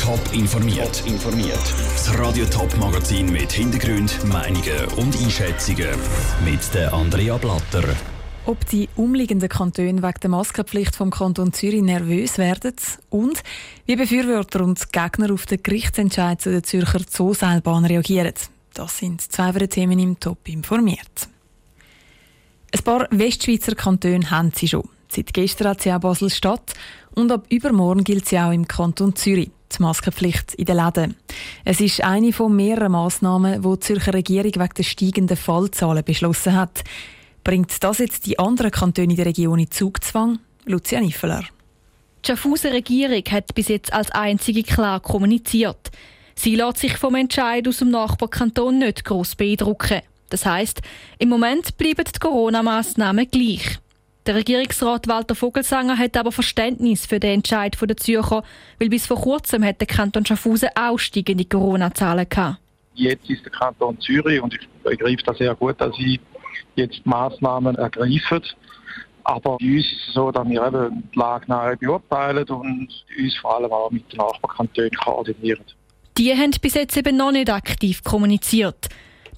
Top informiert. informiert. Das Radio Top Magazin mit Hintergrund, Meinungen und Einschätzungen mit der Andrea Blatter. Ob die umliegenden Kantone wegen der Maskenpflicht vom Kanton Zürich nervös werden und wie Befürworter und Gegner auf den Gerichtsentscheid zu der Zürcher Zooseilbahn reagieren. Das sind zwei Themen im Top informiert. Ein paar Westschweizer Kantone haben sie schon. Seit gestern hat sie auch Basel-Stadt und ab übermorgen gilt sie auch im Kanton Zürich, die Maskenpflicht in den Läden. Es ist eine von mehreren Massnahmen, die die Zürcher Regierung wegen der steigenden Fallzahlen beschlossen hat. Bringt das jetzt die anderen Kantone der Region in Zugzwang? Lucia Niffeler. Die Schaffhauser Regierung hat bis jetzt als einzige klar kommuniziert. Sie lässt sich vom Entscheid aus dem Nachbarkanton nicht gross beeindrucken. Das heißt, im Moment bleiben die Corona-Massnahmen gleich. Der Regierungsrat Walter Vogelsanger hat aber Verständnis für den Entscheid der Zürcher, weil bis vor kurzem hat der Kanton Schaffhausen auch steigende Corona-Zahlen gehabt. Jetzt ist der Kanton Zürich und ich begreife das sehr gut, dass sie jetzt Maßnahmen ergreifen. Aber bei uns ist es so, dass wir eben die Lage nahe beurteilen und uns vor allem auch mit den Nachbarkantonen koordinieren. Die haben bis jetzt eben noch nicht aktiv kommuniziert.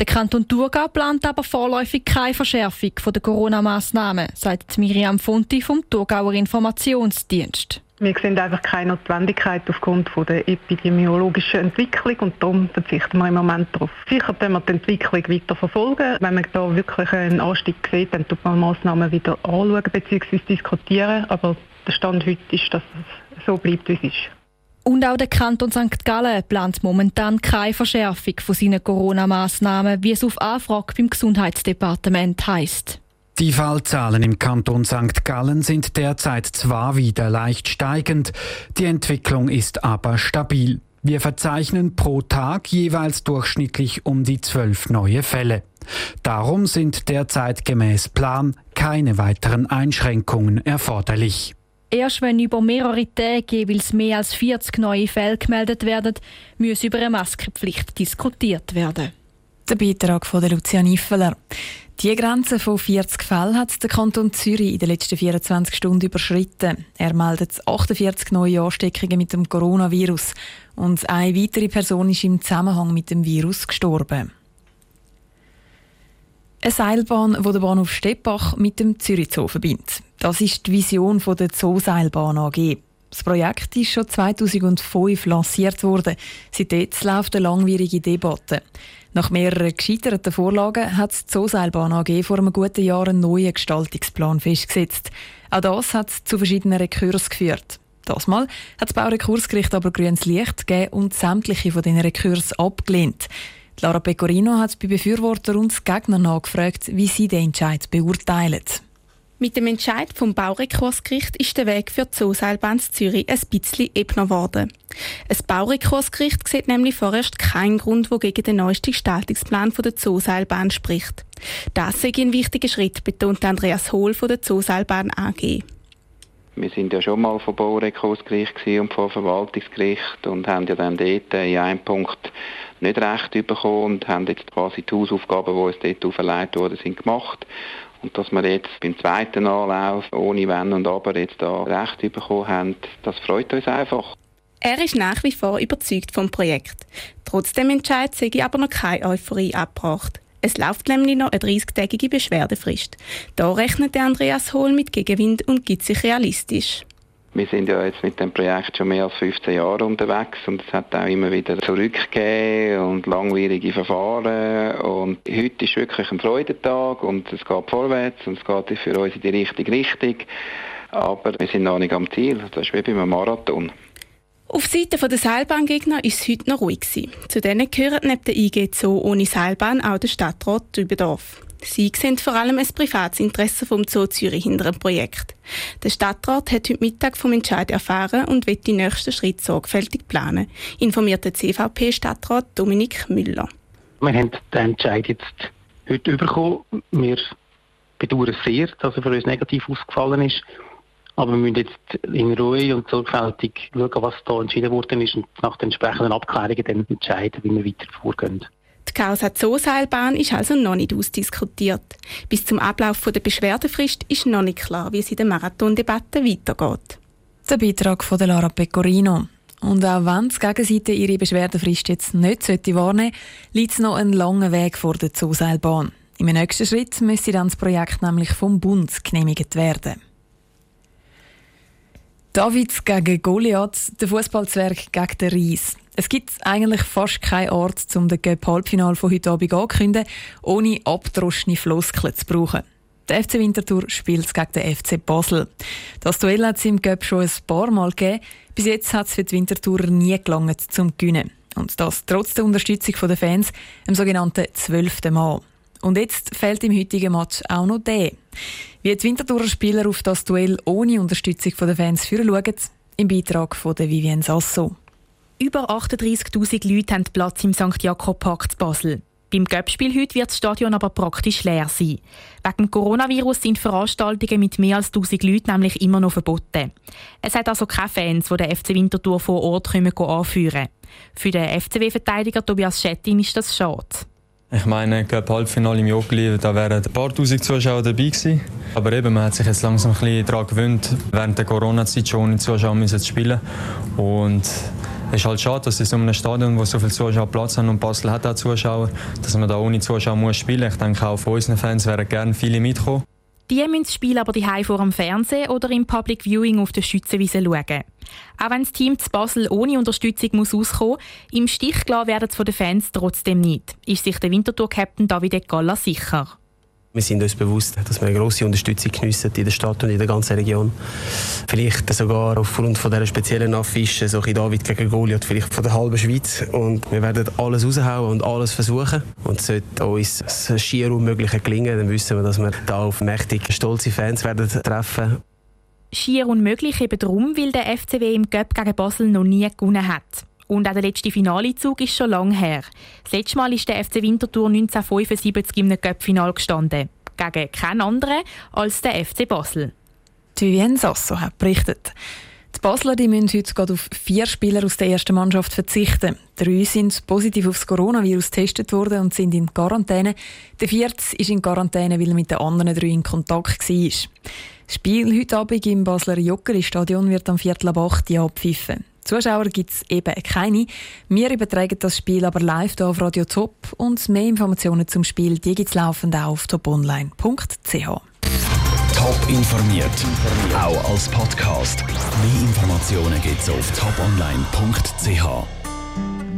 Der Kanton Thurgau plant aber vorläufig keine Verschärfung der Corona-Massnahmen, sagt Miriam Fonti vom Thurgauer Informationsdienst. Wir sehen einfach keine Notwendigkeit aufgrund der epidemiologischen Entwicklung und darum verzichten wir im Moment darauf. Sicher können wir die Entwicklung weiter verfolgen. Wenn man da wirklich einen Anstieg sieht, dann tut man Massnahmen wieder anschauen bzw. diskutieren. Aber der Stand heute ist, dass es so bleibt, wie es ist. Und auch der Kanton St. Gallen plant momentan keine Verschärfung von seinen Corona-Massnahmen, wie es auf Anfrage beim Gesundheitsdepartement heißt. Die Fallzahlen im Kanton St. Gallen sind derzeit zwar wieder leicht steigend, die Entwicklung ist aber stabil. Wir verzeichnen pro Tag jeweils durchschnittlich um die zwölf neue Fälle. Darum sind derzeit gemäß Plan keine weiteren Einschränkungen erforderlich. Erst wenn über mehrere Tage jeweils mehr als 40 neue Fälle gemeldet werden, muss über eine Maskenpflicht diskutiert werden. Der Beitrag von Lucia Niffeler. Die Grenze von 40 Fällen hat der Kanton Zürich in den letzten 24 Stunden überschritten. Er meldet 48 neue Ansteckungen mit dem Coronavirus und eine weitere Person ist im Zusammenhang mit dem Virus gestorben. Eine Seilbahn, die den Bahnhof Steppach mit dem Zürich Zoo verbindet. Das ist die Vision der Zooseilbahn AG. Das Projekt ist schon 2005 lanciert worden. Seitdem läuft eine langwierige Debatte. Nach mehreren gescheiterten Vorlagen hat die Zooseilbahn AG vor einem guten Jahr einen neuen Gestaltungsplan festgesetzt. Auch das hat zu verschiedenen Rekurs geführt. Das Mal hat das Baurekursgericht aber grünes Licht gegeben und sämtliche von diesen Rekurs abgelehnt. Lara Pecorino hat bei Befürworter und Gegnern nachgefragt, wie sie den Entscheid beurteilen. Mit dem Entscheid vom Baurekursgericht ist der Weg für die Zooseilbahn Zürich ein bisschen ebner geworden. Ein Baurekursgericht sieht nämlich vorerst keinen Grund, der gegen den neuesten Gestaltungsplan der Zooseilbahn spricht. Das sei ein wichtiger Schritt, betont Andreas Hohl von der Zooseilbahn AG. Wir sind ja schon mal vom Baurekursgericht und vom Verwaltungsgericht und haben ja dann dort in einem Punkt nicht recht bekommen und haben jetzt quasi die Hausaufgaben, die uns dort auferlegt wurden, sind gemacht. Und dass wir jetzt beim zweiten Anlauf ohne Wenn und Aber jetzt da recht bekommen haben, das freut uns einfach. Er ist nach wie vor überzeugt vom Projekt. Trotzdem entscheidet sei aber noch keine Euphorie abgebracht. Es läuft nämlich noch eine 30-tägige Beschwerdefrist. Da rechnet Andreas Hohl mit Gegenwind und gibt sich realistisch. Wir sind ja jetzt mit dem Projekt schon mehr als 15 Jahre unterwegs und es hat auch immer wieder zurückgegeben und langwierige Verfahren und heute ist wirklich ein Freudentag und es geht vorwärts und es geht für uns in die richtige Richtung, aber wir sind noch nicht am Ziel, das ist wie beim Marathon. Auf Seite der Seilbahngegner war es heute noch ruhig. Zu denen gehört neben der IG Zoo ohne Seilbahn auch der Stadtrat Dübendorf. Sie sehen vor allem ein privates Interesse vom Zoo Zürich hinter dem Projekt. Der Stadtrat hat heute Mittag vom Entscheid erfahren und wird die nächsten Schritte sorgfältig planen, informiert der CVP-Stadtrat Dominik Müller. Wir haben den Entscheid jetzt heute bekommen. Wir bedauern sehr, dass er für uns negativ ausgefallen ist. Aber wir müssen jetzt in Ruhe und sorgfältig schauen, was da entschieden worden ist und nach den entsprechenden Abklärungen dann entscheiden, wie wir weiter vorgehen. Die Causa Zooseilbahn ist also noch nicht ausdiskutiert. Bis zum Ablauf der Beschwerdefrist ist noch nicht klar, wie es in der Marathondebatte weitergeht. Der Beitrag von Lara Pecorino. Und auch wenn die Gegenseite ihre Beschwerdefrist jetzt nicht wahrnehmen sollte, liegt es noch einen langen Weg vor der Zooseilbahn. Im nächsten Schritt müsste dann das Projekt nämlich vom Bund genehmigt werden. David gegen Goliath, der Fußballzwerg gegen den Ries. Es gibt eigentlich fast keinen Ort, um den Göpp-Halbfinal von heute Abend anzukündigen, ohne abdroschene Floskeln zu brauchen. Der FC Winterthur spielt gegen den FC Basel. Das Duell hat es im Göpp schon ein paar Mal gegeben. Bis jetzt hat es für die Winterthurer nie gelangt zum Gewinnen. Und das trotz der Unterstützung der Fans im sogenannten zwölften Mal. Und jetzt fehlt im heutigen Match auch noch der. Wie die Winterthurer Spieler auf das Duell ohne Unterstützung der Fans führen schauen, im Beitrag von Vivien Sasso. Über 38.000 Leute haben Platz im St. Jakob Park zu Basel. Beim Göppspiel heute wird das Stadion aber praktisch leer sein. Wegen Coronavirus sind Veranstaltungen mit mehr als 1000 Leuten nämlich immer noch verboten. Es hat also keine Fans, die den FC Winterthur vor Ort anführen Für den FCW-Verteidiger Tobias Schettin ist das schade. Ich meine, Cup Halbfinale im Joggeli, da wären ein paar tausend Zuschauer dabei gewesen. Aber eben, man hat sich jetzt langsam ein bisschen daran gewöhnt, während der Corona-Zeit schon ohne Zuschauer zu spielen. Und es ist halt schade, dass in so einem Stadion, wo so viele Zuschauer Platz haben und Basel hat auch Zuschauer, dass man da ohne Zuschauer muss spielen muss. Ich denke, auch von unseren Fans wären gerne viele mitkommen. Die müssen das Spiel aber die vor dem Fernsehen oder im Public Viewing auf der Schützenwiese schauen. Auch wenn das Team zu Basel ohne Unterstützung muss auskommen im Stich gelassen werden es von den Fans trotzdem nicht, ist sich der Winterthur-Captain David Galla sicher. Wir sind uns bewusst, dass wir eine grosse Unterstützung geniessen in der Stadt und in der ganzen Region. Vielleicht sogar aufgrund von dieser speziellen Affische, so ein David gegen Goliath, vielleicht von der halben Schweiz. Und wir werden alles raushauen und alles versuchen. Und sollte uns das schier Unmögliche gelingen, dann wissen wir, dass wir da auf mächtig stolze Fans werden treffen Schier unmöglich eben darum, weil der FCW im Göpp gegen Basel noch nie gewonnen hat. Und auch der letzte Finalezug ist schon lange her. Das letzte Mal ist der FC Winterthur 1975 im Cup-Final gestanden. Gegen keinen anderen als der FC Basel. Vivien Sasso hat berichtet. Die Basler die müssen heute auf vier Spieler aus der ersten Mannschaft verzichten. Drei sind positiv aufs Coronavirus getestet worden und sind in Quarantäne. Der vierte ist in Quarantäne, weil er mit den anderen drei in Kontakt war. Spiel heute Abend im Basler Joggeli-Stadion wird am Viertel ab 8 Uhr abpfiffen. Zuschauer gibt es eben keine. Wir übertragen das Spiel aber live hier auf Radio Top und mehr Informationen zum Spiel gibt es laufend auf toponline.ch. Top informiert, auch als Podcast. Mehr Informationen gibt es auf toponline.ch.